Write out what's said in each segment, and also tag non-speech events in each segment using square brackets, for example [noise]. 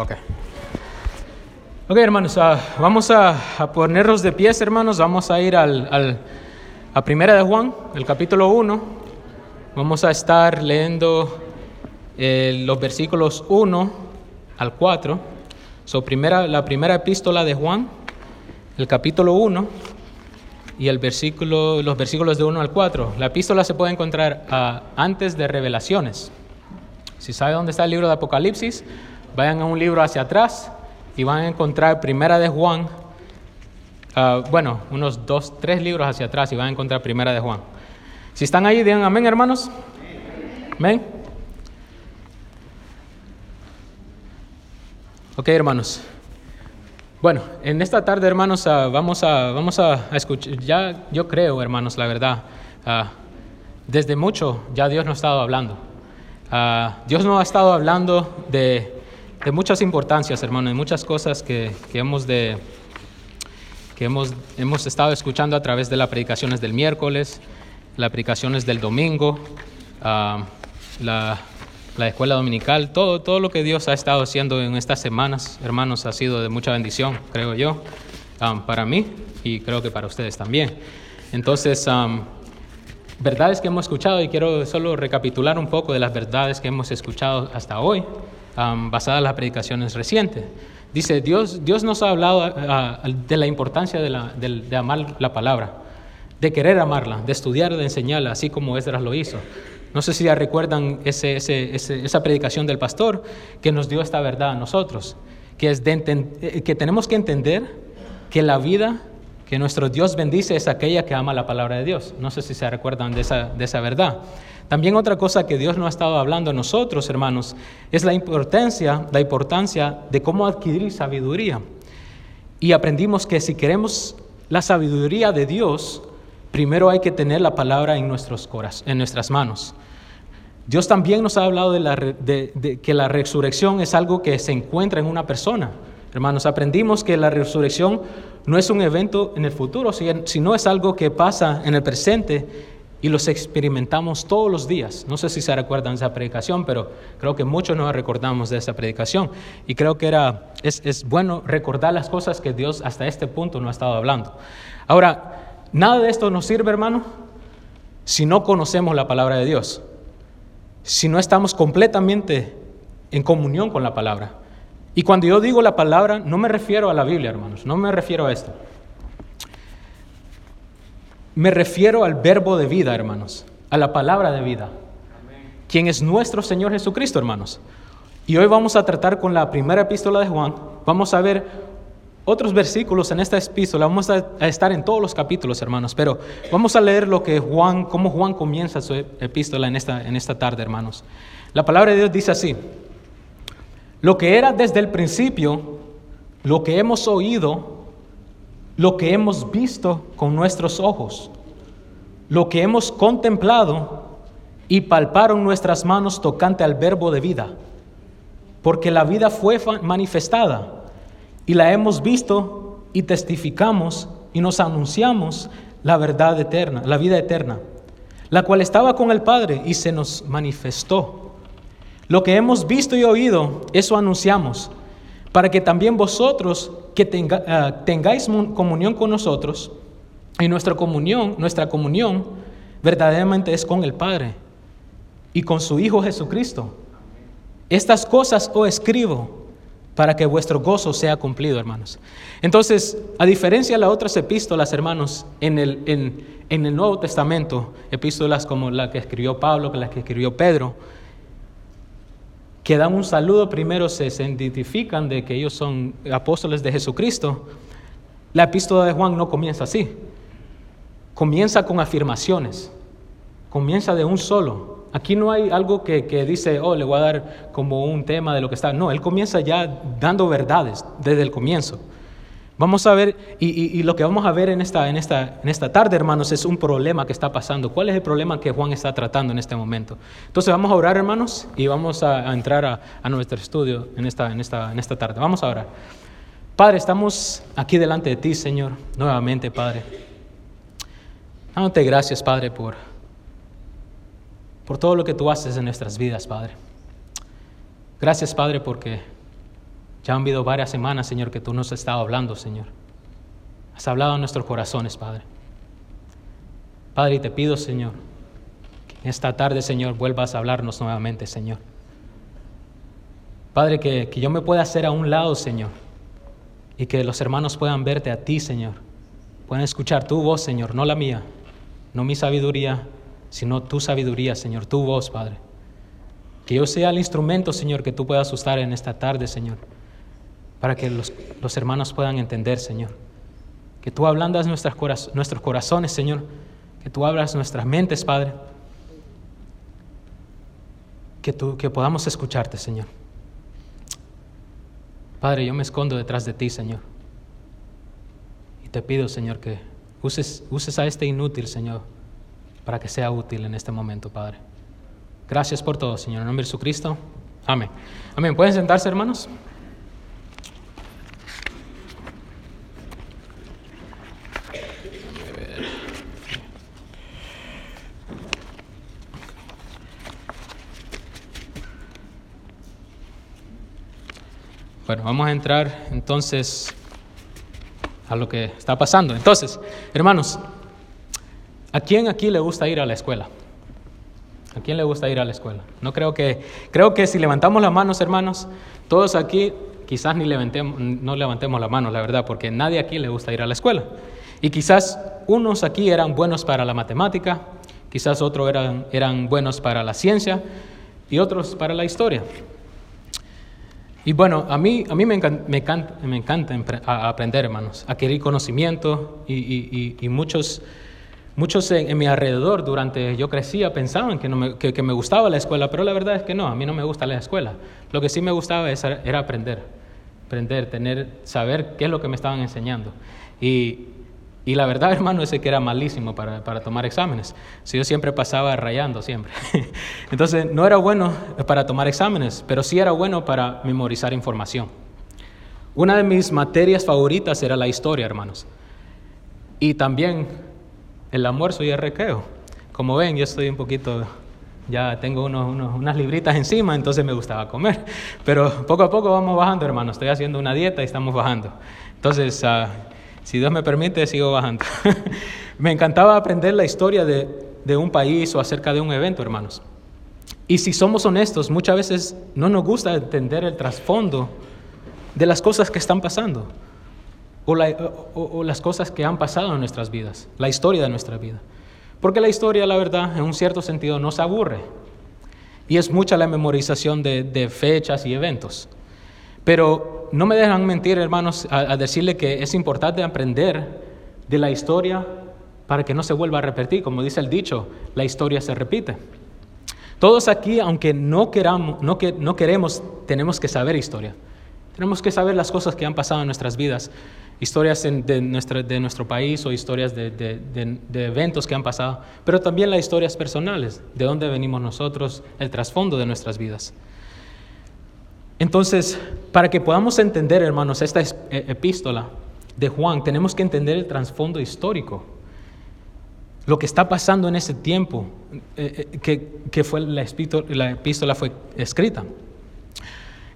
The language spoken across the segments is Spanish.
Ok. Hermanos, ah, vamos a, ponernos de pies, hermanos. Vamos a ir al, al- Primera de Juan, el capítulo 1. Vamos a estar leyendo eh, los versículos 1 al 4. So, primera, la primera epístola de Juan, el capítulo 1 y el versículo, los versículos de 1 al 4. La epístola se puede encontrar ah, antes de Revelaciones. Si sabe dónde está el libro de Apocalipsis, vayan a un libro hacia atrás y van a encontrar Primera de Juan. ah, bueno, unos dos, tres libros hacia atrás y van a encontrar Primera de Juan. Si están ahí, digan amén, hermanos. Amén. Ok, hermanos. Bueno, en esta tarde, hermanos, ah, vamos a, vamos a, escuchar, ya yo creo, hermanos, la verdad, ah, desde mucho ya Dios nos ha estado hablando. Dios nos ha estado hablando de, de muchas importancias, hermanos, de muchas cosas que, que hemos de, que hemos, hemos estado escuchando a través de las predicaciones del miércoles, las predicaciones del domingo, ah, la, la escuela dominical, todo, todo lo que Dios ha estado haciendo en estas semanas, hermanos, ha sido de mucha bendición, creo yo, ah, para mí y creo que para ustedes también. Entonces, ah, verdades que hemos escuchado y quiero solo recapitular un poco de las verdades que hemos escuchado hasta hoy, um, en las predicaciones recientes. Dice, Dios, Dios nos ha hablado ah, de la importancia de, la- del- de amar la palabra, de querer amarla, de estudiar, de enseñarla, así como Esdras lo hizo. No sé si ya recuerdan ese- ese- ese- esa predicación del pastor que nos dio esta verdad a nosotros, que, es de eh, que tenemos que entender que la vida que nuestro Dios bendice es aquella que ama la palabra de Dios. No sé si se recuerdan de esa, de esa verdad. También otra cosa que Dios nos ha estado hablando a nosotros, hermanos, es la importancia, la importancia de cómo adquirir sabiduría. Y aprendimos que si queremos la sabiduría de Dios, primero hay que tener la palabra en, nuestros en nuestras manos. Dios también nos ha hablado de, de- que la resurrección es algo que se encuentra en una persona. Hermanos, aprendimos que la resurrección no es un evento en el futuro, si- sino es algo que pasa en el presente y los experimentamos todos los días. No sé si se recuerdan esa predicación, pero creo que muchos nos recordamos de esa predicación. Y creo que era, es, es bueno recordar las cosas que Dios hasta este punto nos ha estado hablando. Ahora, nada de esto nos sirve, hermano, si no conocemos la palabra de Dios si no estamos completamente en comunión con la palabra. Y cuando yo digo la palabra, no me refiero a la Biblia, hermanos, no me refiero a esto. Me refiero al verbo de vida, hermanos, a la palabra de vida, quien es nuestro Señor Jesucristo, hermanos. Y hoy vamos a tratar con la primera epístola de Juan, vamos a ver otros versículos en esta epístola, vamos a, estar en todos los capítulos, hermanos, pero vamos a leer lo que Juan, cómo Juan comienza su epístola en esta, en esta tarde, hermanos. La palabra de Dios dice así, lo que era desde el principio, lo que hemos oído, lo que hemos visto con nuestros ojos, lo que hemos contemplado y palparon nuestras manos tocante al verbo de vida, porque la vida fue manifestada y la hemos visto y testificamos y nos anunciamos la verdad eterna, la vida eterna, la cual estaba con el Padre y se nos manifestó. Lo que hemos visto y oído, eso anunciamos, para que también vosotros que tenga- ah, tengáis mu- comunión con nosotros, y nuestra comunión, nuestra comunión verdaderamente es con el Padre y con su Hijo Jesucristo. Estas cosas os escribo para que vuestro gozo sea cumplido, hermanos. Entonces, a diferencia de las otras epístolas, hermanos, en el, en, en el Nuevo Testamento, epístolas como la que escribió Pablo, la que escribió Pedro, que dan un saludo primero, se, se identifican de que ellos son apóstoles de Jesucristo. La epístola de Juan no comienza así. Comienza con afirmaciones. Comienza de un solo. Aquí no hay algo que, que dice, oh, le voy a dar como un tema de lo que está. No, él comienza ya dando verdades desde el comienzo. Vamos a ver, y, lo que vamos a ver en esta, en, esta, en esta tarde, hermanos, es un problema que está pasando. ¿Cuál es el problema que Juan está tratando en este momento? Entonces vamos a orar, hermanos, y vamos a, entrar a, a nuestro estudio en esta, en, esta, en esta tarde. Vamos a orar. Padre, estamos aquí delante de ti, Señor, nuevamente, Padre. Dándote gracias, Padre, por, por todo lo que tú haces en nuestras vidas, Padre. Gracias, Padre, porque Ya han habido varias semanas, Señor, que tú nos has estado hablando, Señor. Has hablado a nuestros corazones, Padre. Padre, y te pido, Señor, que esta tarde, Señor, vuelvas a hablarnos nuevamente, Señor. Padre, que, que yo me pueda hacer a un lado, Señor, y que los hermanos puedan verte a ti, Señor. Puedan escuchar tu voz, Señor, no la mía, no mi sabiduría, sino tu sabiduría, Señor, tu voz, Padre. Que yo sea el instrumento, Señor, que tú puedas usar en esta tarde, Señor, para que los, los hermanos puedan entender, Señor. Que tú ablandas nuestras, nuestros corazones, Señor. Que tú abras nuestras mentes, Padre. Que, tú, que podamos escucharte, Señor. Padre, yo me escondo detrás de ti, Señor. Y te pido, Señor, que uses, uses a este inútil, Señor, para que sea útil en este momento, Padre. Gracias por todo, Señor. En nombre de Jesucristo. Amén. Amén. ¿Pueden sentarse, hermanos? Bueno, vamos a entrar entonces a lo que está pasando. Entonces, hermanos, ¿a quién aquí le gusta ir a la escuela? ¿A quién le gusta ir a la escuela? No creo que, creo que si levantamos las manos, hermanos, todos aquí quizás ni levantemos, no levantemos la mano, la verdad, porque nadie aquí le gusta ir a la escuela. Y quizás unos aquí eran buenos para la matemática, quizás otros eran, eran buenos para la ciencia y otros para la historia. Y bueno, a mí, a mí me, encanta, me encanta, me encanta aprender, hermanos, adquirir conocimiento y, y, y muchos, muchos en, mi alrededor durante yo crecía pensaban que, no me, que, me gustaba la escuela, pero la verdad es que no, a mí no me gusta la escuela. Lo que sí me gustaba era aprender, aprender, tener, saber qué es lo que me estaban enseñando. Y, y la verdad, [laughs] hermano, es que era malísimo para, para tomar exámenes. Si yo siempre pasaba rayando, siempre. [laughs] Entonces, no era bueno para tomar exámenes, pero sí era bueno para memorizar información. Una de mis materias favoritas era la historia, hermanos. Y también el almuerzo y el recreo. Como ven, yo estoy un poquito, ya tengo unos, unas libritas encima, entonces me gustaba comer. [laughs] Pero poco a poco vamos bajando, hermanos. Estoy haciendo una dieta y estamos bajando. Entonces, uh, si Dios me permite, sigo bajando. [laughs] me encantaba aprender la historia de, de un país o acerca de un evento, hermanos. Y si somos honestos, muchas veces no nos gusta entender el trasfondo de las cosas que están pasando o, la, o, o, las cosas que han pasado en nuestras vidas, la historia de nuestra vida. Porque la historia, la verdad, en un cierto sentido nos aburre. Y es mucha la memorización de, de fechas y eventos. Pero no me dejan mentir, hermanos, a, decirle que es importante aprender de la historia para que no se vuelva a repetir. Como dice el dicho, la historia se repite. Todos aquí, aunque no, queramos, no, que, no queremos, tenemos que saber historia. Tenemos que saber las cosas que han pasado en nuestras vidas, historias de, nuestra, de, nuestro país o historias de, de, de, eventos que han pasado, pero también las historias personales, de dónde venimos nosotros, el trasfondo de nuestras vidas. Entonces, para que podamos entender, hermanos, esta epístola de Juan, tenemos que entender el trasfondo histórico, lo que está pasando en ese tiempo eh, que, que, fue la epístola, la epístola, fue escrita.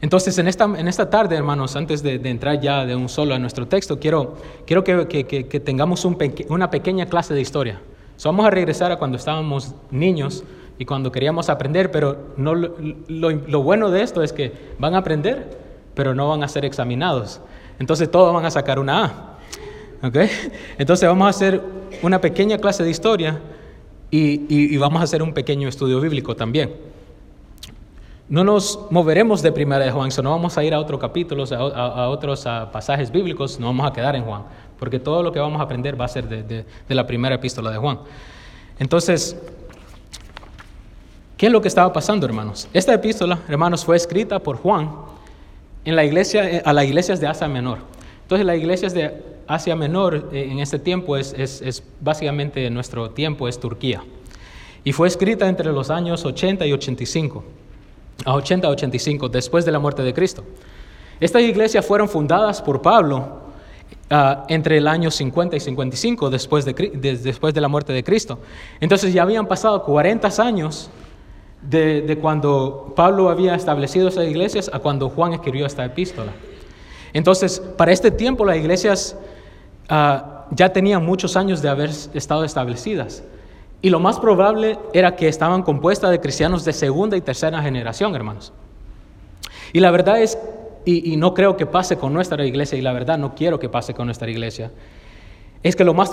Entonces, en esta, en esta tarde, hermanos, antes de, entrar ya de un solo a nuestro texto, quiero, quiero que, que, tengamos una pequeña clase de historia. Vamos a regresar a cuando estábamos niños y cuando queríamos aprender, pero no, lo, lo, bueno de esto es que van a aprender, pero no van a ser examinados. Entonces todos van a sacar una A. ¿Okay? Entonces vamos a hacer una pequeña clase de historia y, y, vamos a hacer un pequeño estudio bíblico también. No nos moveremos de primera de Juan, no vamos a ir a otros capítulos, a, a, otros pasajes bíblicos, no vamos a quedar en Juan, porque todo lo que vamos a aprender va a ser de, de, de la primera epístola de Juan. Entonces, ¿Qué es lo que estaba pasando, hermanos? Esta epístola, hermanos, fue escrita por Juan en la iglesia, eh, a las iglesias de Asia Menor. Entonces, las iglesias de Asia Menor eh, en este tiempo es, es, es básicamente nuestro tiempo es Turquía. Y fue escrita entre los años 80 y 85, a 80 a 85, después de la muerte de Cristo. Estas iglesias fueron fundadas por Pablo uh, entre el año 50 y 55, después de, de, después de la muerte de Cristo. Entonces ya habían pasado 40 años de, de, cuando Pablo había establecido esas iglesias a cuando Juan escribió esta epístola. Entonces, para este tiempo las iglesias ah, ya tenían muchos años de haber estado establecidas. Y lo más probable era que estaban compuestas de cristianos de segunda y tercera generación, hermanos. Y la verdad es, y, no creo que pase con nuestra iglesia, y la verdad no quiero que pase con nuestra iglesia, es que lo más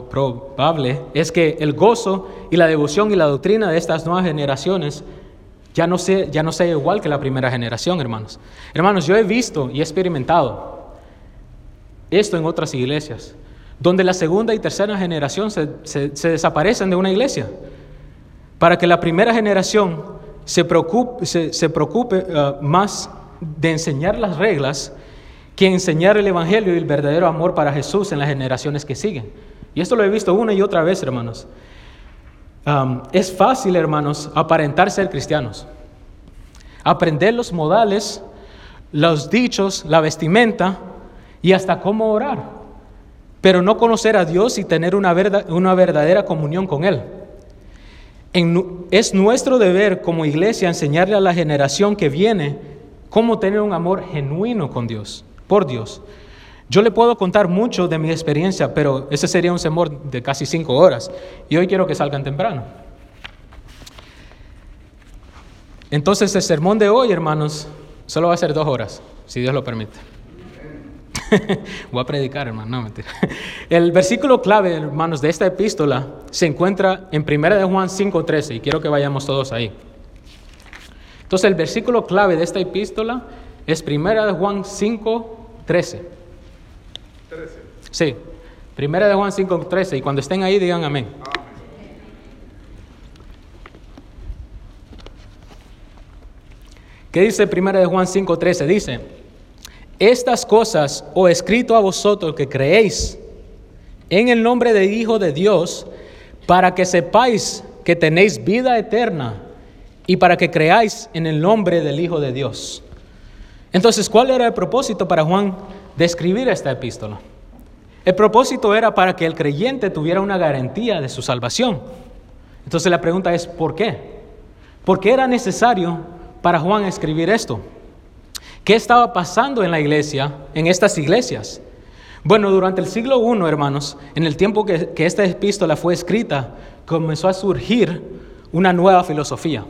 probable, es que el gozo y la devoción y la doctrina de estas nuevas generaciones ya no, sea, igual que la primera generación, hermanos. Hermanos, yo he visto y he experimentado esto en otras iglesias, donde la segunda y tercera generación se, desaparecen de una iglesia, para que la primera generación se preocupe, uh, más de enseñar las reglas que enseñar el Evangelio y el verdadero amor para Jesús en las generaciones que siguen. Y esto lo he visto una y otra vez, hermanos. es fácil, hermanos, aparentar ser cristianos. Aprender los modales, los dichos, la vestimenta y hasta cómo orar. Pero no conocer a Dios y tener una, una verdadera comunión con Él. es nuestro deber como iglesia enseñarle a la generación que viene cómo tener un amor genuino con Dios por Dios. Yo le puedo contar mucho de mi experiencia, pero ese sería un sermón de casi cinco horas. Y hoy quiero que salgan temprano. Entonces el sermón de hoy, hermanos, solo va a ser dos horas, si Dios lo permite. [laughs] Voy a predicar, hermano, no mentira. El versículo clave, hermanos, de esta epístola se encuentra en 1 de Juan 5:13 y quiero que vayamos todos ahí. Entonces el versículo clave de esta epístola es Primera de Juan 5, 13. 13. Sí, Primera de Juan 5, 13. Y cuando estén ahí digan amén. ¿Qué dice Primera de Juan 5, 13? Dice, estas cosas os he escrito a vosotros que creéis en el nombre del Hijo de Dios, para que sepáis que tenéis vida eterna y para que creáis en el nombre del Hijo de Dios. Entonces, ¿cuál era el propósito para Juan de escribir esta epístola? El propósito era para que el creyente tuviera una garantía de su salvación. Entonces la pregunta es, ¿por qué? ¿Por qué era necesario para Juan escribir esto? ¿Qué estaba pasando en la iglesia, en estas iglesias? Bueno, durante el siglo I, hermanos, en el tiempo que, que esta epístola fue escrita, comenzó a surgir una nueva filosofía.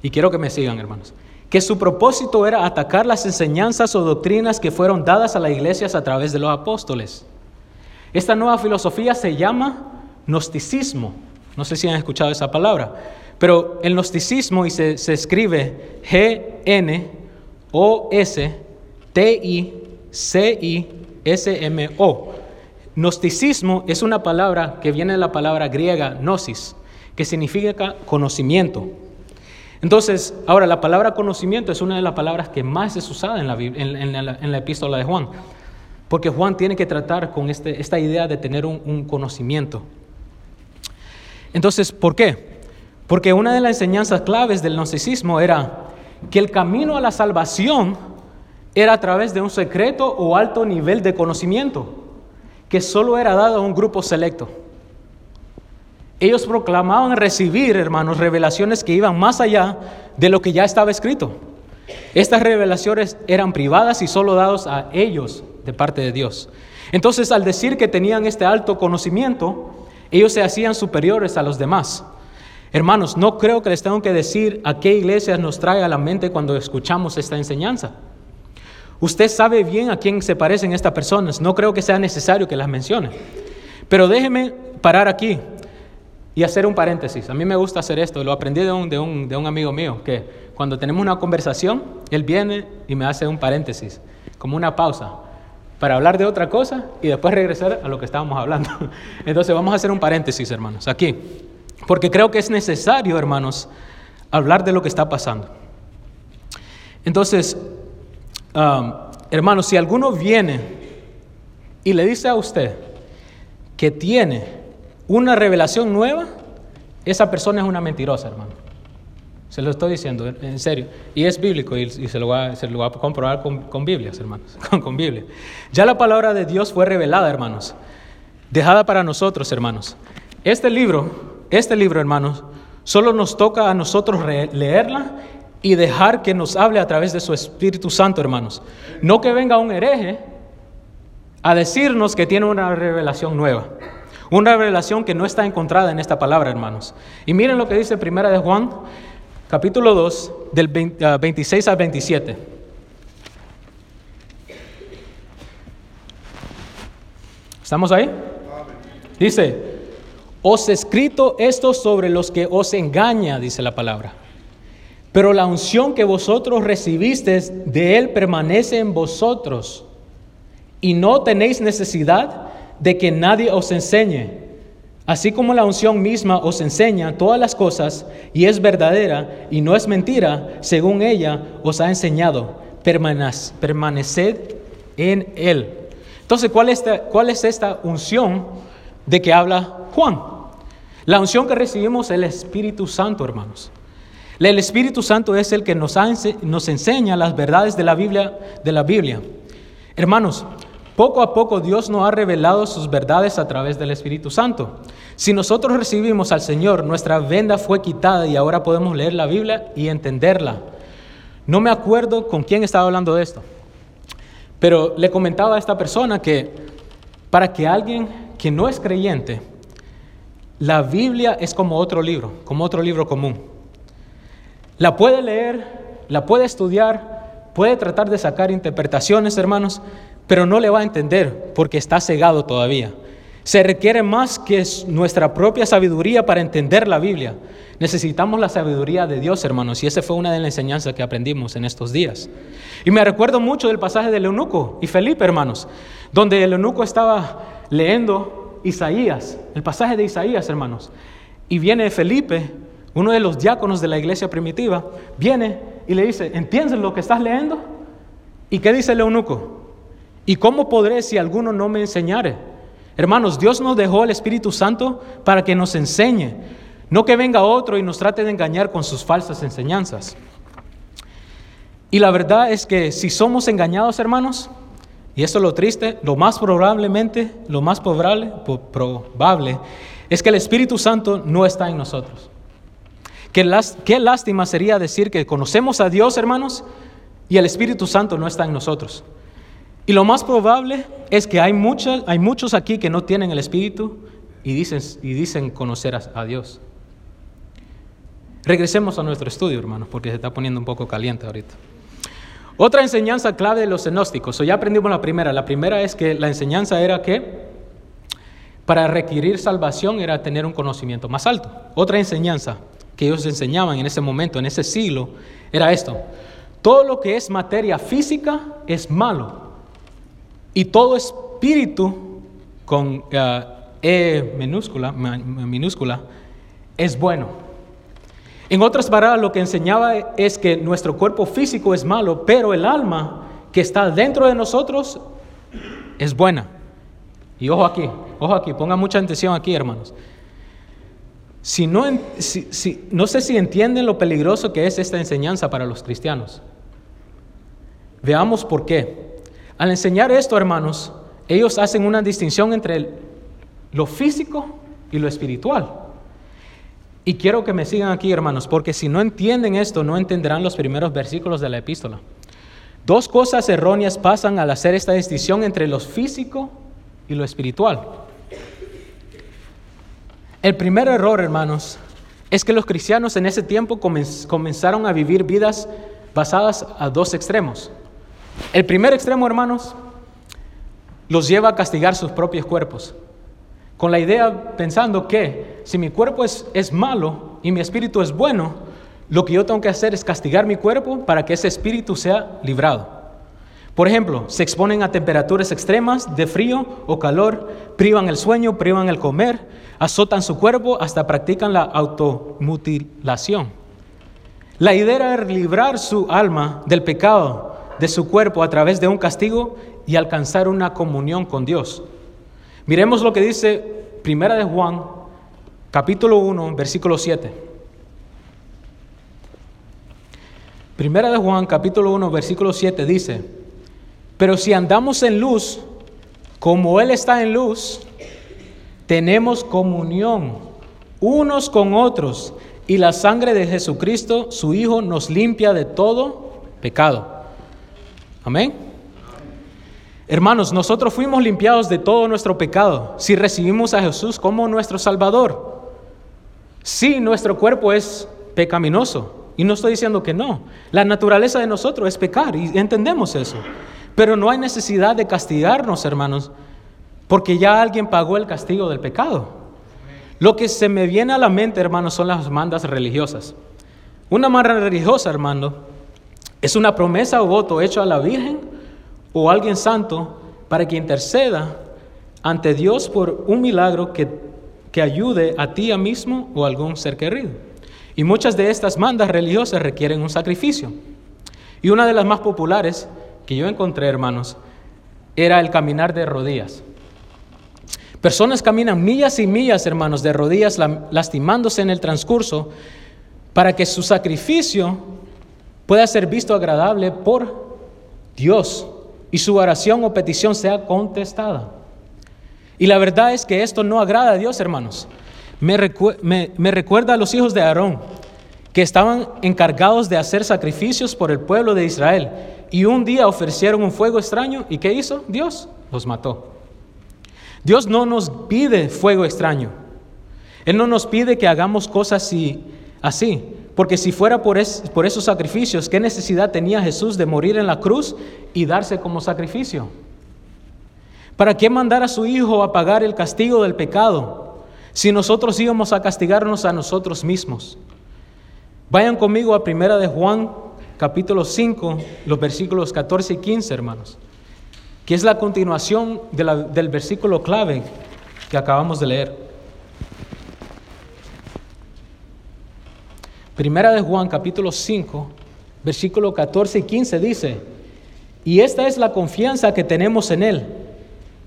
Y quiero que me sigan, hermanos que su propósito era atacar las enseñanzas o doctrinas que fueron dadas a las iglesias a través de los apóstoles. Esta nueva filosofía se llama gnosticismo. No sé si han escuchado esa palabra, pero el gnosticismo y se, se escribe G-N-O-S-T-I-C-I-S-M-O. Gnosticismo es una palabra que viene de la palabra griega gnosis, que significa conocimiento. Entonces, ahora la palabra conocimiento es una de las palabras que más es usada en la, epístola de Juan, porque Juan tiene que tratar con este, esta idea de tener un, conocimiento. Entonces, ¿por qué? Porque una de las enseñanzas claves del gnosticismo era que el camino a la salvación era a través de un secreto o alto nivel de conocimiento que solo era dado a un grupo selecto. Ellos proclamaban recibir, hermanos, revelaciones que iban más allá de lo que ya estaba escrito. Estas revelaciones eran privadas y solo dados a ellos de parte de Dios. Entonces, al decir que tenían este alto conocimiento, ellos se hacían superiores a los demás. Hermanos, no creo que les tengo que decir a qué iglesias nos trae a la mente cuando escuchamos esta enseñanza. Usted sabe bien a quién se parecen estas personas, no creo que sea necesario que las mencione. Pero déjeme parar aquí y hacer un paréntesis. A mí me gusta hacer esto, lo aprendí de un, de un, de un amigo mío, que cuando tenemos una conversación, él viene y me hace un paréntesis, como una pausa, para hablar de otra cosa y después regresar a lo que estábamos hablando. [laughs] Entonces vamos a hacer un paréntesis, hermanos, aquí, porque creo que es necesario, hermanos, hablar de lo que está pasando. Entonces, hermanos, si alguno viene y le dice a usted que tiene una revelación nueva, esa persona es una mentirosa, hermano. Se lo estoy diciendo, en serio. Y es bíblico y, se, lo va, a comprobar con, con Biblias, hermanos. [laughs] Con. Ya la palabra de Dios fue revelada, hermanos. Dejada para nosotros, hermanos. Este libro, este libro, hermanos, solo nos toca a nosotros leerla y dejar que nos hable a través de su Espíritu Santo, hermanos. No que venga un hereje a decirnos que tiene una revelación nueva. Una revelación que no está encontrada en esta palabra, hermanos. Y miren lo que dice Primera de Juan, capítulo 2, del 26 al 27. ¿Estamos ahí? Dice, os he escrito esto sobre los que os engaña, dice la palabra. Pero la unción que vosotros recibisteis de Él permanece en vosotros y no tenéis necesidad de que nadie os enseñe. Así como la unción misma os enseña todas las cosas y es verdadera y no es mentira, según ella os ha enseñado, permaneced en Él. Entonces, ¿cuál es, esta, ¿cuál es esta unción de que habla Juan? La unción que recibimos es el Espíritu Santo, hermanos. El Espíritu Santo es el que nos, nos enseña las verdades de la Biblia, de la Biblia. Hermanos, poco a poco Dios nos ha revelado sus verdades a través del Espíritu Santo. Si nosotros recibimos al Señor, nuestra venda fue quitada y ahora podemos leer la Biblia y entenderla. No me acuerdo con quién estaba hablando de esto, pero le comentaba a esta persona que para que alguien que no es creyente la Biblia es como otro libro, como otro libro común. La puede leer, la puede estudiar, puede tratar de sacar interpretaciones, hermanos, pero no le va a entender porque está cegado todavía. Se requiere más que nuestra propia sabiduría para entender la Biblia. Necesitamos la sabiduría de Dios, hermanos, y esa fue una de las enseñanzas que aprendimos en estos días. Y me recuerdo mucho del pasaje del eunuco y Felipe, hermanos, donde el eunuco estaba leyendo Isaías, el pasaje de Isaías, hermanos. Y viene Felipe, uno de los diáconos de la iglesia primitiva, viene y le dice, ¿entiendes lo que estás leyendo? ¿Y qué dice el eunuco? ¿Y cómo podré si alguno no me enseñare? Hermanos, Dios nos dejó el Espíritu Santo para que nos enseñe, no que venga otro y nos trate de engañar con sus falsas enseñanzas. Y la verdad es que si somos engañados, hermanos, y esto es lo triste, lo más probablemente, lo más probable, probable es que el Espíritu Santo no está en nosotros. Qué, qué lástima sería decir que conocemos a Dios, hermanos, y el Espíritu Santo no está en nosotros. Y lo más probable es que hay, muchos, aquí que no tienen el Espíritu y dicen, y dicen conocer a, Dios. Regresemos a nuestro estudio, hermanos, porque se está poniendo un poco caliente ahorita. Otra enseñanza clave de los gnósticos, o ya aprendimos la primera, la primera es que la enseñanza era que para requerir salvación era tener un conocimiento más alto. Otra enseñanza que ellos enseñaban en ese momento, en ese siglo, era esto. Todo lo que es materia física es malo y todo espíritu con eh, E minúscula, minúscula es bueno. En otras palabras, lo que enseñaba es que nuestro cuerpo físico es malo, pero el alma que está dentro de nosotros es buena. Y ojo aquí, ojo aquí, pongan mucha atención aquí, hermanos. Si no, si, no sé si entienden lo peligroso que es esta enseñanza para los cristianos. Veamos por qué. Al enseñar esto, hermanos, ellos hacen una distinción entre lo físico y lo espiritual. Y quiero que me sigan aquí, hermanos, porque si no entienden esto, no entenderán los primeros versículos de la epístola. Dos cosas erróneas pasan al hacer esta distinción entre lo físico y lo espiritual. El primer error, hermanos, es que los cristianos en ese tiempo comenzaron a vivir vidas basadas a dos extremos. El primer extremo, hermanos, los lleva a castigar sus propios cuerpos con la idea pensando que si mi cuerpo es, es malo y mi espíritu es bueno, lo que yo tengo que hacer es castigar mi cuerpo para que ese espíritu sea librado. Por ejemplo, se exponen a temperaturas extremas de frío o calor, privan el sueño, privan el comer, azotan su cuerpo, hasta practican la automutilación. La idea era librar su alma del pecado de su cuerpo a través de un castigo y alcanzar una comunión con Dios. Miremos lo que dice Primera de Juan, capítulo 1, versículo 7. Primera de Juan, capítulo 1, versículo 7 dice, pero si andamos en luz, como Él está en luz, tenemos comunión unos con otros, y la sangre de Jesucristo, su Hijo, nos limpia de todo pecado. Amén. Hermanos, nosotros fuimos limpiados de todo nuestro pecado si recibimos a Jesús como nuestro Salvador. Sí, nuestro cuerpo es pecaminoso, y no estoy diciendo que no. La naturaleza de nosotros es pecar y entendemos eso. Pero no hay necesidad de castigarnos, hermanos, porque ya alguien pagó el castigo del pecado. Lo que se me viene a la mente, hermanos, son las mandas religiosas. Una manda religiosa, hermano, es una promesa o voto hecho a la Virgen o a alguien santo para que interceda ante Dios por un milagro que, que ayude a ti mismo o a algún ser querido. Y muchas de estas mandas religiosas requieren un sacrificio. Y una de las más populares que yo encontré, hermanos, era el caminar de rodillas. Personas caminan millas y millas, hermanos, de rodillas, lastimándose en el transcurso, para que su sacrificio pueda ser visto agradable por Dios y su oración o petición sea contestada. Y la verdad es que esto no agrada a Dios, hermanos me, recuerda a los hijos de Aarón, que estaban encargados de hacer sacrificios por el pueblo de Israel. Y un día ofrecieron un fuego extraño. ¿Y qué hizo? Dios los mató. Dios no nos pide fuego extraño. Él no nos pide que hagamos cosas así porque si fuera por, esos sacrificios, ¿qué necesidad tenía Jesús de morir en la cruz y darse como sacrificio? ¿Para qué mandar a su Hijo a pagar el castigo del pecado? si nosotros íbamos a castigarnos a nosotros mismos. Vayan conmigo a Primera de Juan, capítulo 5, los versículos 14 y 15, hermanos, que es la continuación del versículo clave que acabamos de leer. Primera de Juan, capítulo 5, versículo 14 y 15 dice, y esta es la confianza que tenemos en Él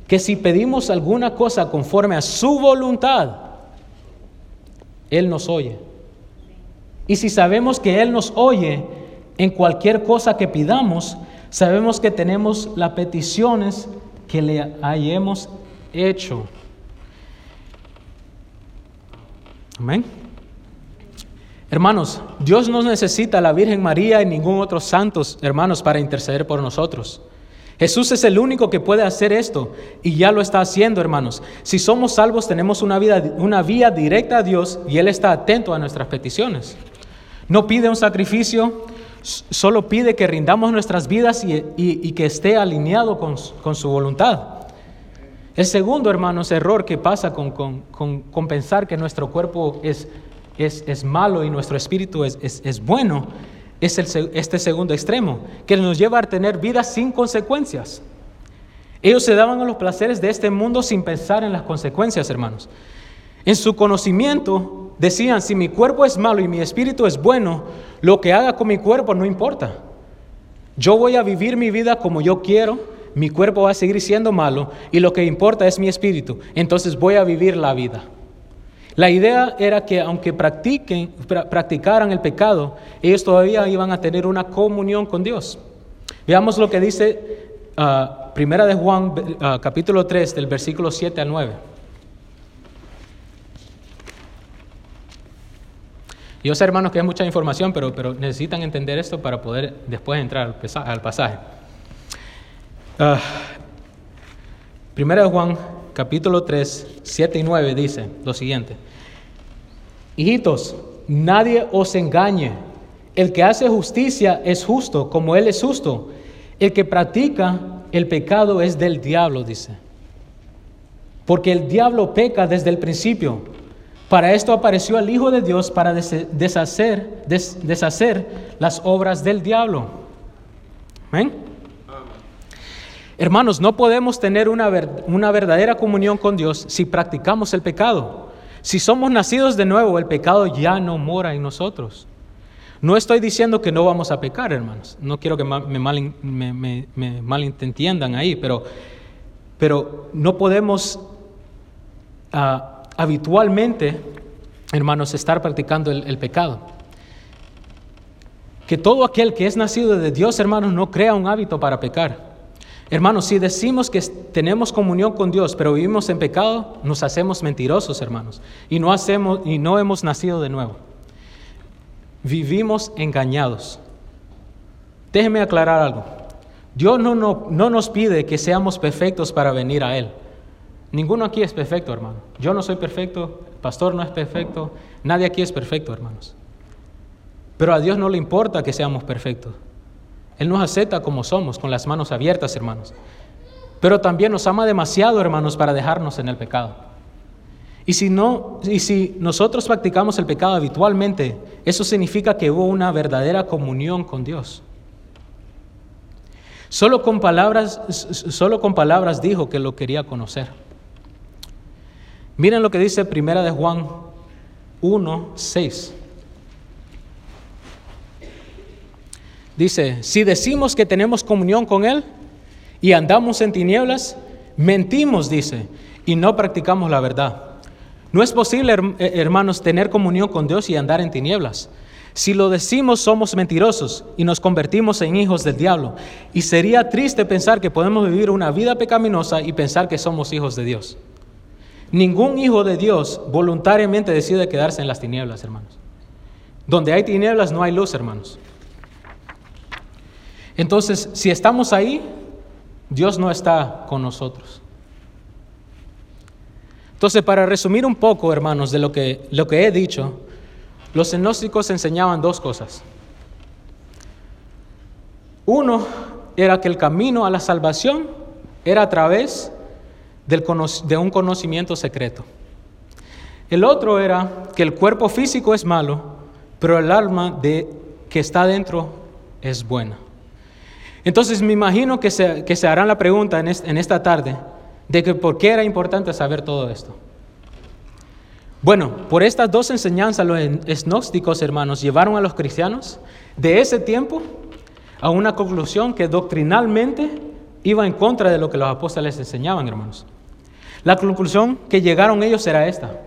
que si pedimos alguna cosa conforme a su voluntad, Él nos oye. Y si sabemos que Él nos oye en cualquier cosa que pidamos, sabemos que tenemos las peticiones que le hayamos hecho. Amén. Hermanos, Dios no necesita a la Virgen María y ningún otro santos, hermanos, para interceder por nosotros. Jesús es el único que puede hacer esto y ya lo está haciendo, hermanos. Si somos salvos, tenemos una, vida, una vía directa a Dios y Él está atento a nuestras peticiones. No pide un sacrificio, solo pide que rindamos nuestras vidas y, que esté alineado con, su voluntad. El segundo, hermanos, error que pasa con, pensar que nuestro cuerpo es, es, malo y nuestro espíritu es, es bueno es este segundo extremo, que nos lleva a tener vidas sin consecuencias. Ellos se daban a los placeres de este mundo sin pensar en las consecuencias, hermanos. En su conocimiento decían, si mi cuerpo es malo y mi espíritu es bueno, lo que haga con mi cuerpo no importa. Yo voy a vivir mi vida como yo quiero, mi cuerpo va a seguir siendo malo y lo que importa es mi espíritu. Entonces voy a vivir la vida. La idea era que aunque practicaran el pecado, ellos todavía iban a tener una comunión con Dios. Veamos lo que dice uh, Primera de Juan, uh, capítulo 3, del versículo 7 al 9. Yo sé, hermanos, que hay mucha información, pero, pero necesitan entender esto para poder después entrar al pasaje. Uh, primera de Juan, capítulo 3, 7 y 9 dice lo siguiente. Hijitos, nadie os engañe. El que hace justicia es justo, como Él es justo. El que practica el pecado es del diablo, dice. Porque el diablo peca desde el principio. Para esto apareció el Hijo de Dios para deshacer, deshacer las obras del diablo. ¿Amén? Hermanos, no podemos tener una, una verdadera comunión con Dios si practicamos el pecado. Si somos nacidos de nuevo, el pecado ya no mora en nosotros. No estoy diciendo que no vamos a pecar, hermanos. No quiero que me, mal, malentiendan ahí, pero, pero no podemos ah, habitualmente, hermanos, estar practicando el pecado. Que todo aquel que es nacido de Dios, hermanos, no crea un hábito para pecar. Hermanos, si decimos que tenemos comunión con Dios, pero vivimos en pecado, nos hacemos mentirosos, hermanos, y no hacemos y no hemos nacido de nuevo. vivimos engañados. Déjeme aclarar algo. Dios no, no, no nos pide que seamos perfectos para venir a Él. Ninguno aquí es perfecto, hermano. Yo no soy perfecto, el pastor no es perfecto, nadie aquí es perfecto, hermanos. Pero a Dios no le importa que seamos perfectos. Él nos acepta como somos, con las manos abiertas, hermanos. Pero también nos ama demasiado, hermanos, para dejarnos en el pecado. Y si, no, y si nosotros practicamos el pecado habitualmente, eso significa que hubo una verdadera comunión con Dios. Solo con palabras, solo con palabras dijo que lo quería conocer. Miren lo que dice Primera de Juan 1, 6. Dice, si decimos que tenemos comunión con Él y andamos en tinieblas, mentimos, dice, y no practicamos la verdad. No es posible, eh, hermanos, tener comunión con Dios y andar en tinieblas. Si lo decimos, somos mentirosos y nos convertimos en hijos del diablo. Y sería triste pensar que podemos vivir una vida pecaminosa y pensar que somos hijos de Dios. Ningún hijo de Dios voluntariamente decide quedarse en las tinieblas, hermanos. Donde hay tinieblas no hay luz, hermanos. Entonces, si estamos ahí, Dios no está con nosotros. Entonces, para resumir un poco, hermanos, de lo que, lo que he dicho, los gnósticos enseñaban dos cosas. Uno era que el camino a la salvación era a través de un conocimiento secreto. El otro era que el cuerpo físico es malo, pero el alma de, que está dentro es buena. Entonces me imagino que se, que se harán la pregunta en, esta tarde de que por qué era importante saber todo esto. Bueno, por estas dos enseñanzas los gnósticos hermanos llevaron a los cristianos de ese tiempo a una conclusión que doctrinalmente iba en contra de lo que los apóstoles enseñaban, hermanos. La conclusión que llegaron ellos era esta.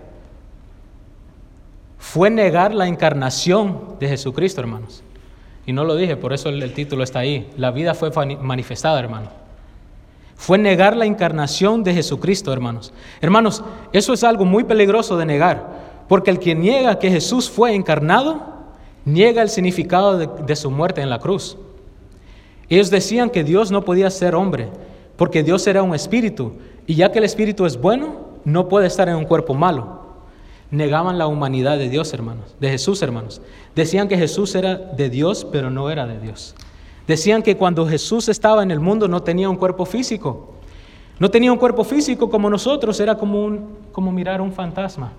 Fue negar la encarnación de Jesucristo, hermanos. Y no lo dije, por eso el, título está ahí. La vida fue manifestada, hermano. Fue negar la encarnación de Jesucristo, hermanos. Hermanos, eso es algo muy peligroso de negar, porque el que niega que Jesús fue encarnado, niega el significado de, de su muerte en la cruz. Ellos decían que Dios no podía ser hombre, porque Dios era un espíritu, y ya que el espíritu es bueno, no puede estar en un cuerpo malo. Negaban la humanidad de Dios, hermanos, de Jesús, hermanos. Decían que Jesús era de Dios, pero no era de Dios. Decían que cuando Jesús estaba en el mundo no tenía un cuerpo físico. No tenía un cuerpo físico como nosotros, era como, un, como mirar un fantasma.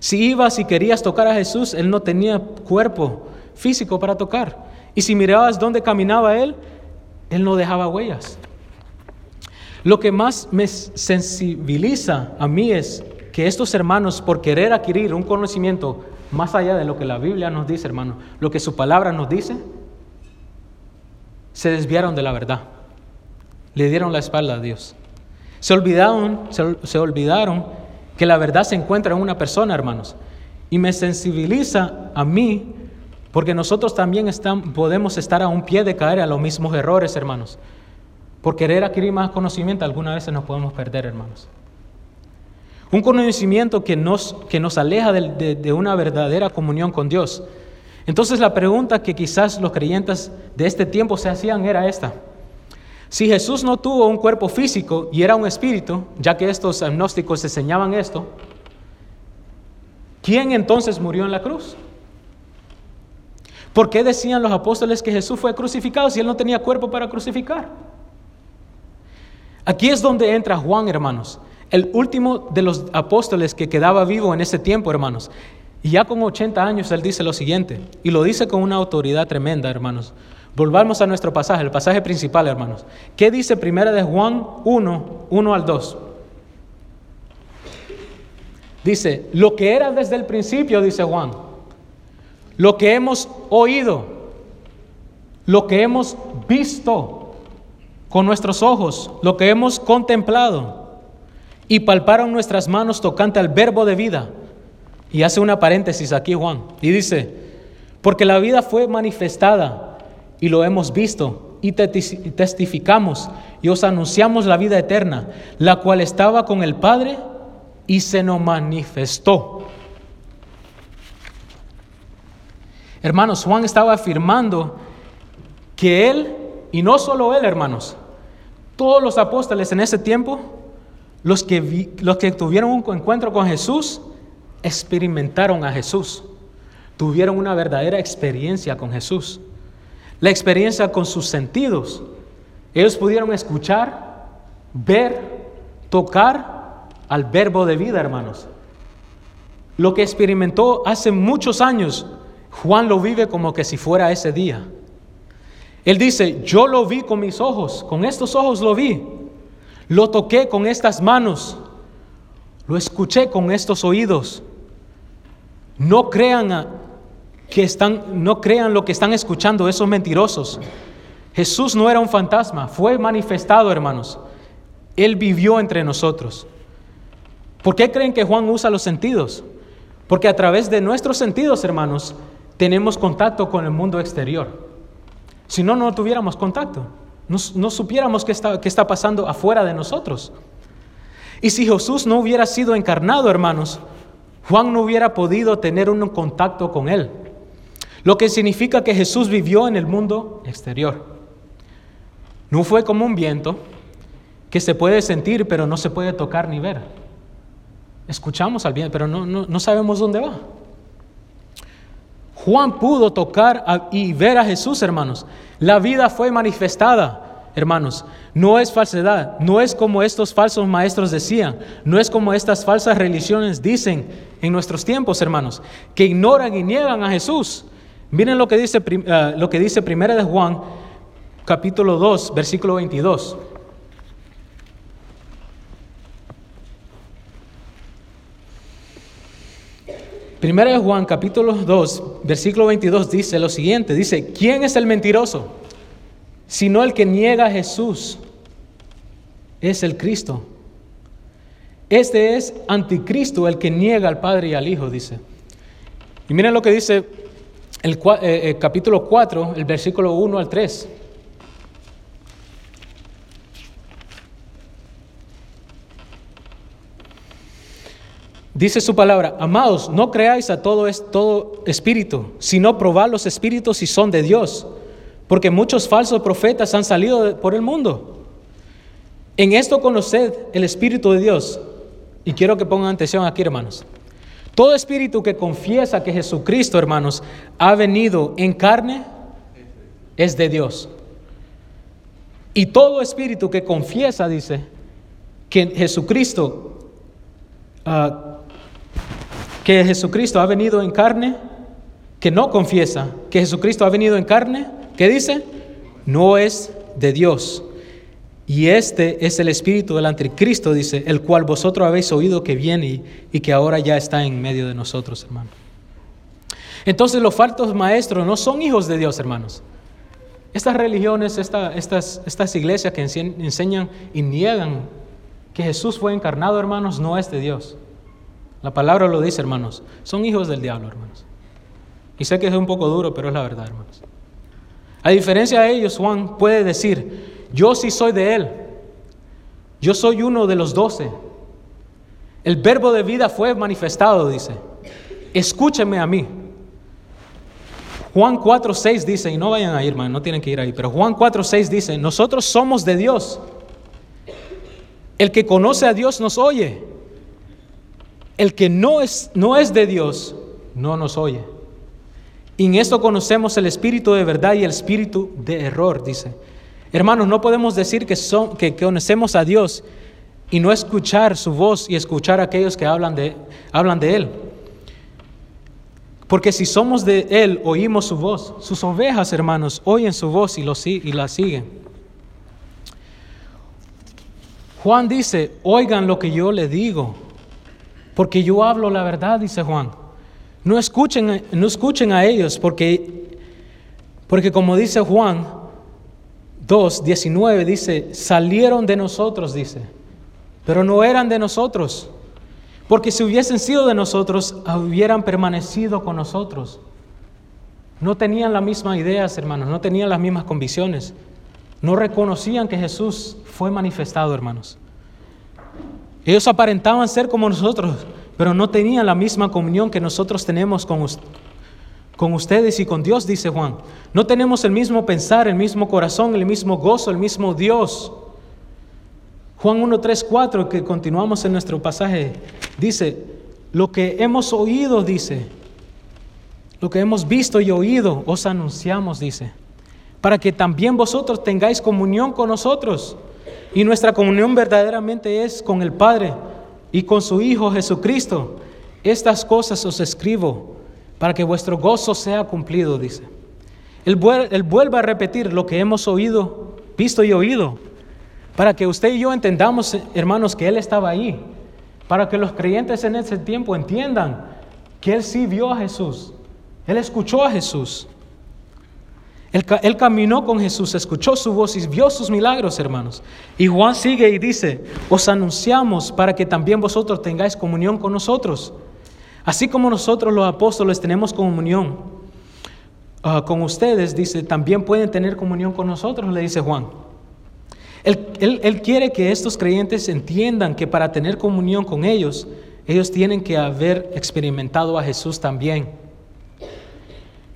Si ibas y querías tocar a Jesús, Él no tenía cuerpo físico para tocar. Y si mirabas dónde caminaba Él, Él no dejaba huellas. Lo que más me sensibiliza a mí es estos hermanos, por querer adquirir un conocimiento más allá de lo que la Biblia nos dice, hermano, lo que su palabra nos dice, se desviaron de la verdad. Le dieron la espalda a Dios. Se olvidaron, se, olvidaron que la verdad se encuentra en una persona, hermanos. Y me sensibiliza a mí porque nosotros también podemos estar a un pie de caer a los mismos errores, hermanos. Por querer adquirir más conocimiento, algunas veces nos podemos perder, hermanos. Un conocimiento que nos, que nos aleja de, de, una verdadera comunión con Dios. Entonces la pregunta que quizás los creyentes de este tiempo se hacían era esta. Si Jesús no tuvo un cuerpo físico y era un espíritu, ya que estos agnósticos enseñaban esto, ¿quién entonces murió en la cruz? ¿Por qué decían los apóstoles que Jesús fue crucificado si él no tenía cuerpo para crucificar? Aquí es donde entra Juan, hermanos, el último de los apóstoles que quedaba vivo en ese tiempo, hermanos. Y ya con 80 años él dice lo siguiente, y lo dice con una autoridad tremenda, hermanos. Volvamos a nuestro pasaje, el pasaje principal, hermanos. ¿Qué dice primera de Juan 1, 1 al 2? Dice, lo que era desde el principio, dice Juan, lo que hemos oído, lo que hemos visto con nuestros ojos lo que hemos contemplado y palparon nuestras manos tocante al verbo de vida. Y hace una paréntesis aquí Juan y dice, porque la vida fue manifestada y lo hemos visto y testificamos y os anunciamos la vida eterna, la cual estaba con el Padre y se nos manifestó. Hermanos, Juan estaba afirmando que él, y no solo él, hermanos, todos los apóstoles en ese tiempo, los que, los que tuvieron un encuentro con Jesús, experimentaron a Jesús, tuvieron una verdadera experiencia con Jesús, la experiencia con sus sentidos. Ellos pudieron escuchar, ver, tocar al verbo de vida, hermanos. Lo que experimentó hace muchos años, Juan lo vive como que si fuera ese día. Él dice, yo lo vi con mis ojos, con estos ojos lo vi, lo toqué con estas manos, lo escuché con estos oídos. No crean que están, no crean lo que están escuchando esos mentirosos. Jesús no era un fantasma, fue manifestado, hermanos. Él vivió entre nosotros. ¿Por qué creen que Juan usa los sentidos? Porque a través de nuestros sentidos, hermanos, tenemos contacto con el mundo exterior. Si no, no tuviéramos contacto. No, supiéramos qué está, qué está pasando afuera de nosotros. Y si Jesús no hubiera sido encarnado, hermanos, Juan no hubiera podido tener un contacto con él. Lo que significa que Jesús vivió en el mundo exterior. No fue como un viento que se puede sentir, pero no se puede tocar ni ver. Escuchamos al viento, pero no, no sabemos dónde va. Juan pudo tocar y ver a Jesús, hermanos. La vida fue manifestada, hermanos. No es falsedad, no es como estos falsos maestros decían, no es como estas falsas religiones dicen en nuestros tiempos, hermanos, que ignoran y niegan a Jesús. Miren lo que dice, uh, lo que dice Primera de Juan, capítulo 2, versículo 22. Primera de Juan capítulo 2, versículo 22 dice lo siguiente, dice, ¿quién es el mentiroso? Sino el que niega a Jesús. Es el Cristo. Este es anticristo el que niega al Padre y al Hijo, dice. Y miren lo que dice el, eh, eh, capítulo 4, el versículo 1 al 3. Dice su palabra, amados, no creáis a todo, todo espíritu, sino probad los espíritus si son de Dios, porque muchos falsos profetas han salido por el mundo. En esto conoced el Espíritu de Dios. Y quiero que pongan atención aquí, hermanos. Todo espíritu que confiesa que Jesucristo, hermanos, ha venido en carne, es de Dios. Y todo espíritu que confiesa, dice, que Jesucristo uh, que Jesucristo ha venido en carne, que no confiesa que Jesucristo ha venido en carne, ¿qué dice? No es de Dios. Y este es el espíritu del anticristo, dice, el cual vosotros habéis oído que viene y, que ahora ya está en medio de nosotros, hermano. Entonces los falsos maestros no son hijos de Dios, hermanos. Estas religiones, estas, estas iglesias que enseñan y niegan que Jesús fue encarnado, hermanos, no es de Dios. La palabra lo dice, hermanos. Son hijos del diablo, hermanos. Y sé que es un poco duro, pero es la verdad, hermanos. A diferencia de ellos, Juan puede decir, yo sí soy de él. Yo soy uno de los doce. El verbo de vida fue manifestado, dice. Escúchenme a mí. Juan 4.6 dice, y no vayan a ir, hermano, no tienen que ir ahí, pero Juan 4.6 dice, nosotros somos de Dios. El que conoce a Dios nos oye el que no es, no es de Dios no nos oye. Y en esto conocemos el espíritu de verdad y el espíritu de error, dice. Hermanos, no podemos decir que, son, que conocemos a Dios y no escuchar su voz y escuchar a aquellos que hablan de, hablan de Él. Porque si somos de Él, oímos su voz. Sus ovejas, hermanos, oyen su voz y, lo, y la siguen. Juan dice, oigan lo que yo le digo. Porque yo hablo la verdad, dice Juan. No escuchen, no escuchen a ellos porque, porque como dice Juan 2, 19, dice, salieron de nosotros, dice, pero no eran de nosotros. Porque si hubiesen sido de nosotros, hubieran permanecido con nosotros. No tenían las mismas ideas, hermanos, no tenían las mismas convicciones. No reconocían que Jesús fue manifestado, hermanos. Ellos aparentaban ser como nosotros, pero no tenían la misma comunión que nosotros tenemos con, con ustedes y con Dios, dice Juan. No tenemos el mismo pensar, el mismo corazón, el mismo gozo, el mismo Dios. Juan 1, 3, 4, que continuamos en nuestro pasaje, dice, lo que hemos oído, dice, lo que hemos visto y oído, os anunciamos, dice, para que también vosotros tengáis comunión con nosotros. Y nuestra comunión verdaderamente es con el Padre y con su Hijo Jesucristo. Estas cosas os escribo para que vuestro gozo sea cumplido, dice. Él, vuelve a repetir lo que hemos oído, visto y oído, para que usted y yo entendamos, hermanos, que Él estaba ahí, para que los creyentes en ese tiempo entiendan que Él sí vio a Jesús, Él escuchó a Jesús. Él, él, caminó con Jesús, escuchó su voz y vio sus milagros, hermanos. Y Juan sigue y dice, os anunciamos para que también vosotros tengáis comunión con nosotros. Así como nosotros los apóstoles tenemos comunión ah, con ustedes, dice, también pueden tener comunión con nosotros, le dice Juan. Él, quiere que estos creyentes entiendan que para tener comunión con ellos, ellos tienen que haber experimentado a Jesús también.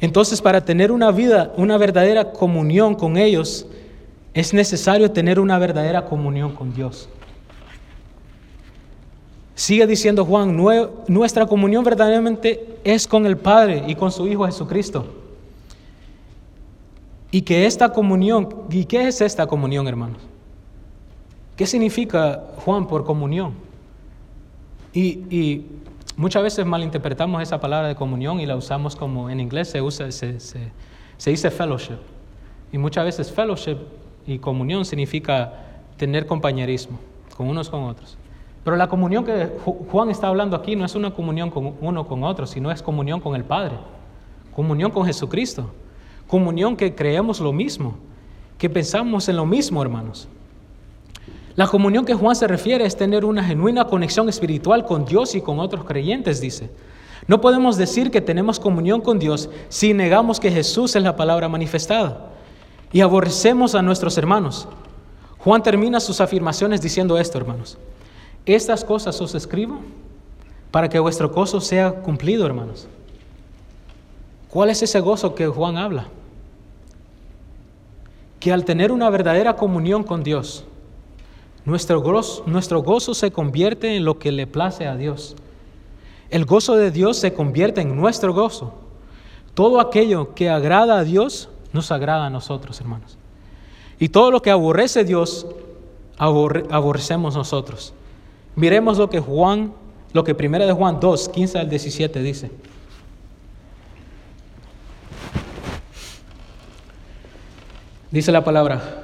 Entonces, para tener una vida, una verdadera comunión con ellos, es necesario tener una verdadera comunión con Dios. Sigue diciendo Juan, nuestra comunión verdaderamente es con el Padre y con su Hijo Jesucristo. Y que esta comunión, ¿y qué es esta comunión, hermanos? ¿Qué significa Juan por comunión? Y, muchas veces malinterpretamos esa palabra de comunión y la usamos como en inglés se usa, se, se dice fellowship. Y muchas veces fellowship y comunión significa tener compañerismo con unos con otros. Pero la comunión que Juan está hablando aquí no es una comunión con uno con otro, sino es comunión con el Padre, comunión con Jesucristo, comunión que creemos lo mismo, que pensamos en lo mismo, hermanos. La comunión que Juan se refiere es tener una genuina conexión espiritual con Dios y con otros creyentes, dice. No podemos decir que tenemos comunión con Dios si negamos que Jesús es la palabra manifestada y aborrecemos a nuestros hermanos. Juan termina sus afirmaciones diciendo esto, hermanos. Estas cosas os escribo para que vuestro gozo sea cumplido, hermanos. ¿Cuál es ese gozo que Juan habla? Que al tener una verdadera comunión con Dios, nuestro gozo, nuestro gozo se convierte en lo que le place a Dios. El gozo de Dios se convierte en nuestro gozo. Todo aquello que agrada a Dios nos agrada a nosotros, hermanos. Y todo lo que aborrece Dios, aborrecemos nosotros. Miremos lo que Juan, lo que primera de Juan 2, 15 al 17 dice. Dice la palabra,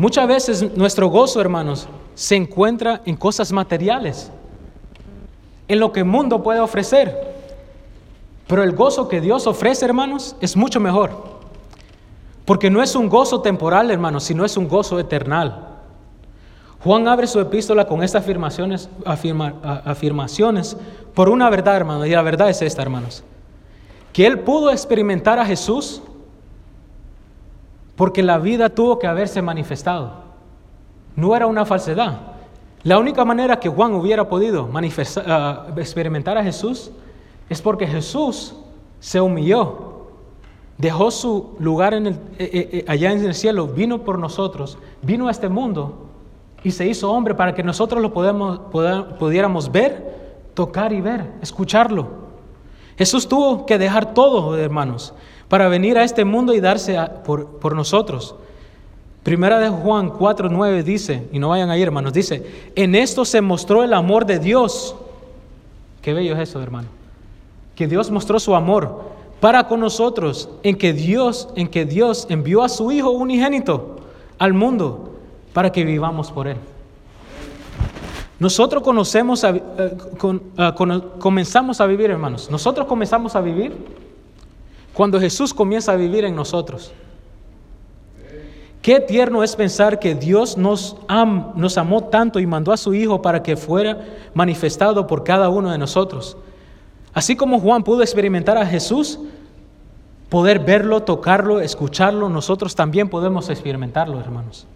Muchas veces nuestro gozo, hermanos, se encuentra en cosas materiales, en lo que el mundo puede ofrecer. Pero el gozo que Dios ofrece, hermanos, es mucho mejor. Porque no es un gozo temporal, hermanos, sino es un gozo eternal. Juan abre su epístola con estas afirmaciones, afirmaciones por una verdad, hermanos, y la verdad es esta, hermanos. Que él pudo experimentar a Jesús porque la vida tuvo que haberse manifestado. No era una falsedad. La única manera que Juan hubiera podido ah, experimentar a Jesús es porque Jesús se humilló dejó su lugar eh, eh, eh, allá en el cielo, vino por nosotros, vino a este mundo y se hizo hombre para que nosotros lo pudiéramos ver, tocar y ver, escucharlo. Jesús tuvo que dejar todo, hermanos, para venir a este mundo y darse por, por nosotros. Primera de Juan 4:9 dice, y no vayan ahí hermanos, dice, en esto se mostró el amor de Dios. Qué bello es eso, hermano. Que Dios mostró su amor para con nosotros en que Dios, en que Dios envió a su Hijo unigénito al mundo para que vivamos por Él. Nosotros conocemos, a, eh, cono- comenzamos a vivir, hermanos. Nosotros comenzamos a vivir cuando Jesús comienza a vivir en nosotros. Qué tierno es pensar que Dios nos, am- nos amó tanto y mandó a su Hijo para que fuera manifestado por cada uno de nosotros. Así como Juan pudo experimentar a Jesús, poder verlo, tocarlo, escucharlo, nosotros también podemos experimentarlo, hermanos.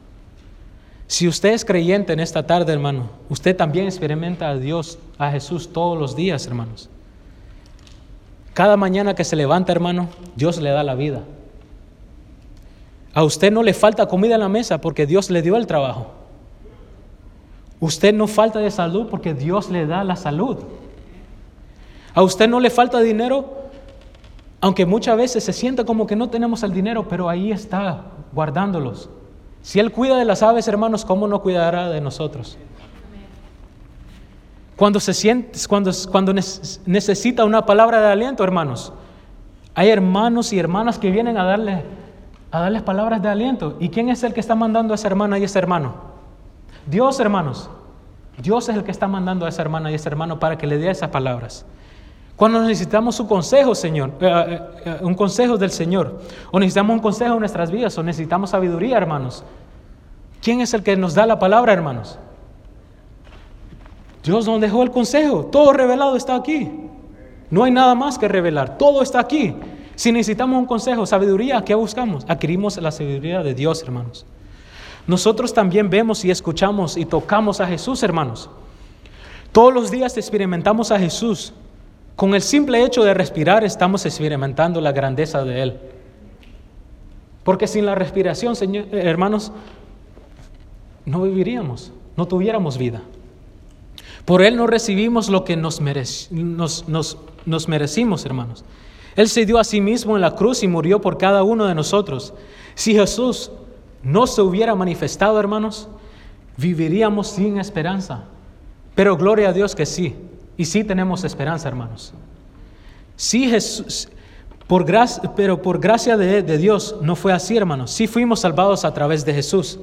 Si usted es creyente en esta tarde, hermano, usted también experimenta a Dios, a Jesús todos los días, hermanos. Cada mañana que se levanta, hermano, Dios le da la vida. A usted no le falta comida en la mesa porque Dios le dio el trabajo. Usted no falta de salud porque Dios le da la salud. A usted no le falta dinero, aunque muchas veces se siente como que no tenemos el dinero, pero ahí está guardándolos. Si Él cuida de las aves, hermanos, ¿cómo no cuidará de nosotros? Cuando se siente, cuando, cuando neces- necesita una palabra de aliento, hermanos, hay hermanos y hermanas que vienen a darle, a darles palabras de aliento. ¿Y quién es el que está mandando a esa hermana y ese hermano? Dios, hermanos. Dios es el que está mandando a esa hermana y ese hermano para que le dé esas palabras. Cuando necesitamos un consejo, Señor, eh, eh, eh, un consejo del Señor, o necesitamos un consejo en nuestras vidas, o necesitamos sabiduría, hermanos. ¿Quién es el que nos da la palabra, hermanos? Dios nos dejó el consejo, todo revelado está aquí. No hay nada más que revelar, todo está aquí. Si necesitamos un consejo, sabiduría, ¿qué buscamos? Adquirimos la sabiduría de Dios, hermanos. Nosotros también vemos y escuchamos y tocamos a Jesús, hermanos. Todos los días experimentamos a Jesús. Con el simple hecho de respirar estamos experimentando la grandeza de Él. Porque sin la respiración, señor, eh, hermanos, no viviríamos, no tuviéramos vida. Por Él no recibimos lo que nos, merec- nos, nos- nos merecimos, hermanos. Él se dio a sí mismo en la cruz y murió por cada uno de nosotros. Si Jesús no se hubiera manifestado, hermanos, viviríamos sin esperanza. Pero gloria a Dios que sí. Y sí tenemos esperanza, hermanos. Sí, Jesús, por gracia, pero por gracia de, de Dios no fue así, hermanos. Sí fuimos salvados a través de Jesús.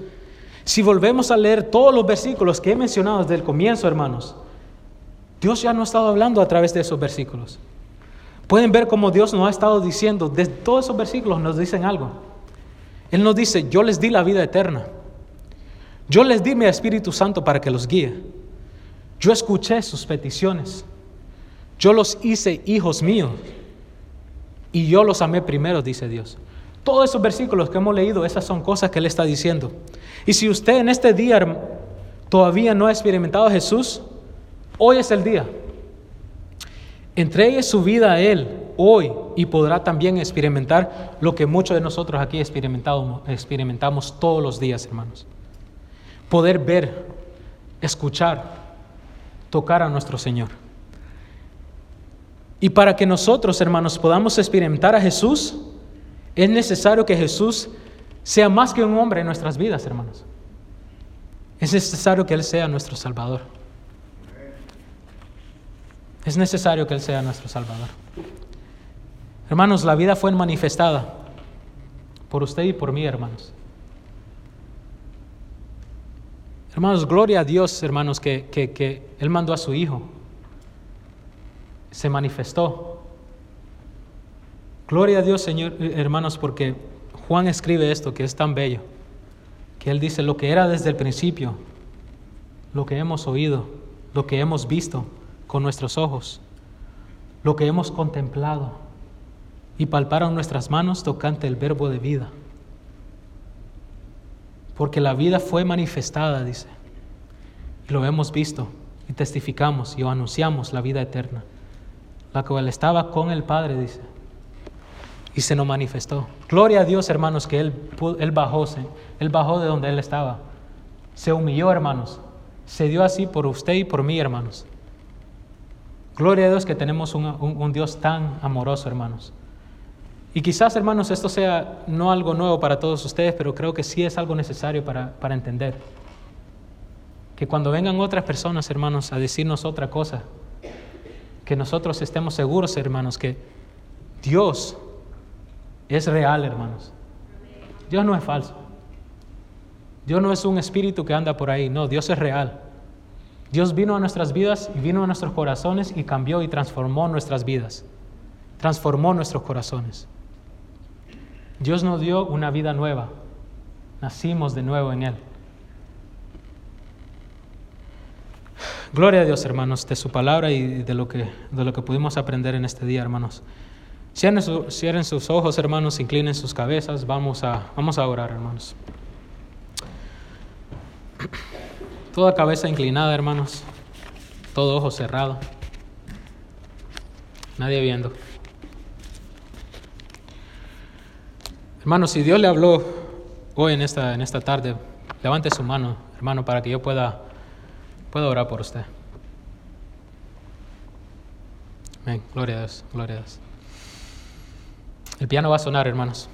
Si volvemos a leer todos los versículos que he mencionado desde el comienzo, hermanos, Dios ya no ha estado hablando a través de esos versículos. Pueden ver cómo Dios nos ha estado diciendo, desde todos esos versículos nos dicen algo. Él nos dice, yo les di la vida eterna. Yo les di mi Espíritu Santo para que los guíe. Yo escuché sus peticiones. Yo los hice hijos míos. Y yo los amé primero, dice Dios. Todos esos versículos que hemos leído, esas son cosas que Él está diciendo. Y si usted en este día todavía no ha experimentado a Jesús, hoy es el día. Entregue su vida a Él hoy y podrá también experimentar lo que muchos de nosotros aquí experimentamos todos los días, hermanos. Poder ver, escuchar, tocar a nuestro Señor. Y para que nosotros, hermanos, podamos experimentar a Jesús, es necesario que Jesús sea más que un hombre en nuestras vidas, hermanos. Es necesario que Él sea nuestro Salvador. Es necesario que Él sea nuestro Salvador. Hermanos, la vida fue manifestada por usted y por mí, hermanos. Hermanos, gloria a Dios, hermanos, que, que, que Él mandó a su Hijo. Se manifestó. Gloria a Dios, Señor, eh, hermanos, porque Juan escribe esto que es tan bello, que Él dice, lo que era desde el principio, lo que hemos oído, lo que hemos visto con nuestros ojos, lo que hemos contemplado y palparon nuestras manos tocante el verbo de vida. Porque la vida fue manifestada, dice, y lo hemos visto y testificamos y anunciamos la vida eterna, la cual estaba con el Padre, dice, y se nos manifestó. Gloria a Dios, hermanos, que Él, él bajó, Él bajó de donde Él estaba, se humilló, hermanos, se dio así por usted y por mí, hermanos. Gloria a Dios que tenemos un, un- un Dios tan amoroso, hermanos. Y quizás, hermanos, esto sea no algo nuevo para todos ustedes, pero creo que sí es algo necesario para, para entender. Que cuando vengan otras personas, hermanos, a decirnos otra cosa, que nosotros estemos seguros, hermanos, que Dios es real, hermanos. Dios no es falso. Dios no es un espíritu que anda por ahí, no, Dios es real. Dios vino a nuestras vidas y vino a nuestros corazones y cambió y transformó nuestras vidas. Transformó nuestros corazones. Dios nos dio una vida nueva. Nacimos de nuevo en Él. Gloria a Dios, hermanos, de su palabra y de lo que, de lo que pudimos aprender en este día, hermanos. Cierren, sus ojos, hermanos, inclinen sus cabezas. Vamos a, vamos a orar, hermanos. Toda cabeza inclinada, hermanos. Todo ojo cerrado. Nadie viendo. Hermanos, si Dios le habló hoy en esta, en esta tarde, levante su mano, hermano, para que yo pueda, pueda orar por usted. Amén. Gloria a Dios, gloria a Dios. El piano va a sonar, hermanos.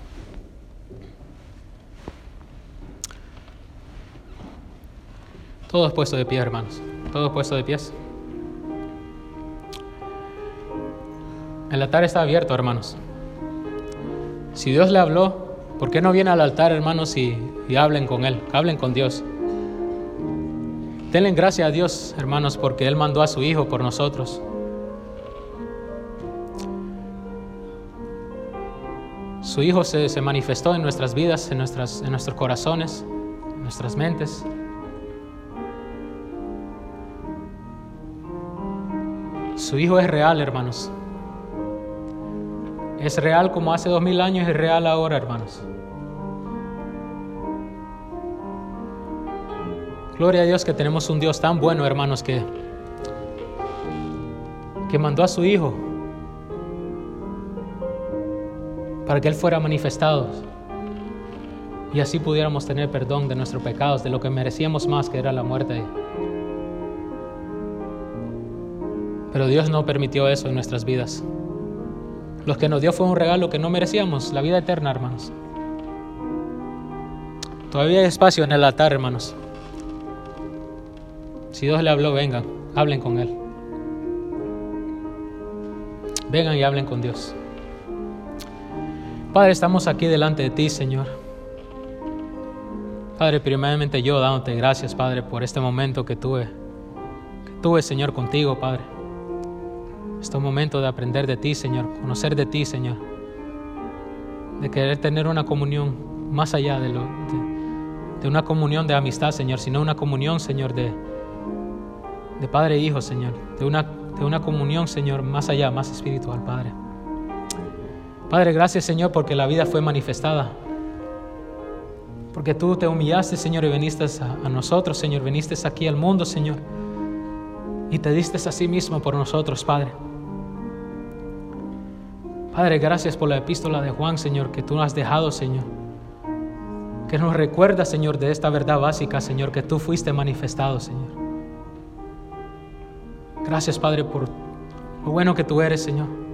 Todos puestos de pie, hermanos. Todos puestos de pies. El altar está abierto, hermanos. Si Dios le habló, ¿por qué no viene al altar, hermanos, y, y hablen con Él? Hablen con Dios. Denle gracias a Dios, hermanos, porque Él mandó a su Hijo por nosotros. Su Hijo se, manifestó en nuestras vidas, en, nuestras, en nuestros corazones, en nuestras mentes. Su Hijo es real, hermanos. Es real como hace dos mil años, es real ahora, hermanos. Gloria a Dios que tenemos un Dios tan bueno, hermanos, que, que mandó a su Hijo para que Él fuera manifestado y así pudiéramos tener perdón de nuestros pecados, de lo que merecíamos más, que era la muerte. Pero Dios no permitió eso en nuestras vidas. Lo que nos dio fue un regalo que no merecíamos, la vida eterna, hermanos. Todavía hay espacio en el altar, hermanos. Si Dios le habló, vengan, hablen con Él. Vengan y hablen con Dios. Padre, estamos aquí delante de ti, Señor. Padre, primeramente yo dándote gracias, Padre, por este momento que tuve, que tuve, Señor, contigo, Padre. Este momento de aprender de ti, Señor, conocer de ti, Señor. De querer tener una comunión más allá de, lo, una comunión de amistad, Señor, sino una comunión, Señor, de, de Padre e Hijo, Señor. De una, de una comunión, Señor, más allá, más espiritual, Padre. Padre, gracias Señor porque la vida fue manifestada. Porque tú te humillaste, Señor, y viniste a, nosotros, Señor. Viniste aquí al mundo, Señor. Y te diste a sí mismo por nosotros, Padre. Padre, gracias por la epístola de Juan, Señor, que tú nos has dejado, Señor. Que nos recuerda, Señor, de esta verdad básica, Señor, que tú fuiste manifestado, Señor. Gracias, Padre, por lo bueno que tú eres, Señor.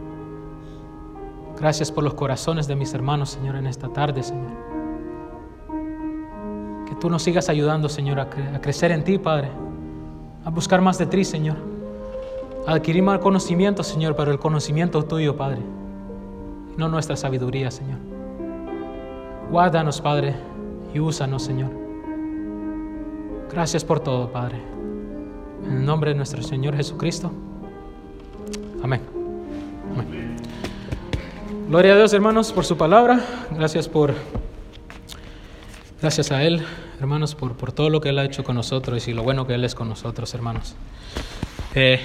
Gracias por los corazones de mis hermanos, Señor, en esta tarde, Señor. Que tú nos sigas ayudando, Señor, a, crecer en ti, Padre. A buscar más de ti, Señor. A adquirir más conocimiento, Señor, pero el conocimiento tuyo, Padre. No nuestra sabiduría, Señor. Guárdanos, Padre, y úsanos, Señor. Gracias por todo, Padre. En el nombre de nuestro Señor Jesucristo. Amén. Amén. Gloria a Dios, hermanos, por su palabra. Gracias por, gracias a Él, hermanos, por, por todo lo que Él ha hecho con nosotros y lo bueno que Él es con nosotros, hermanos. Eh,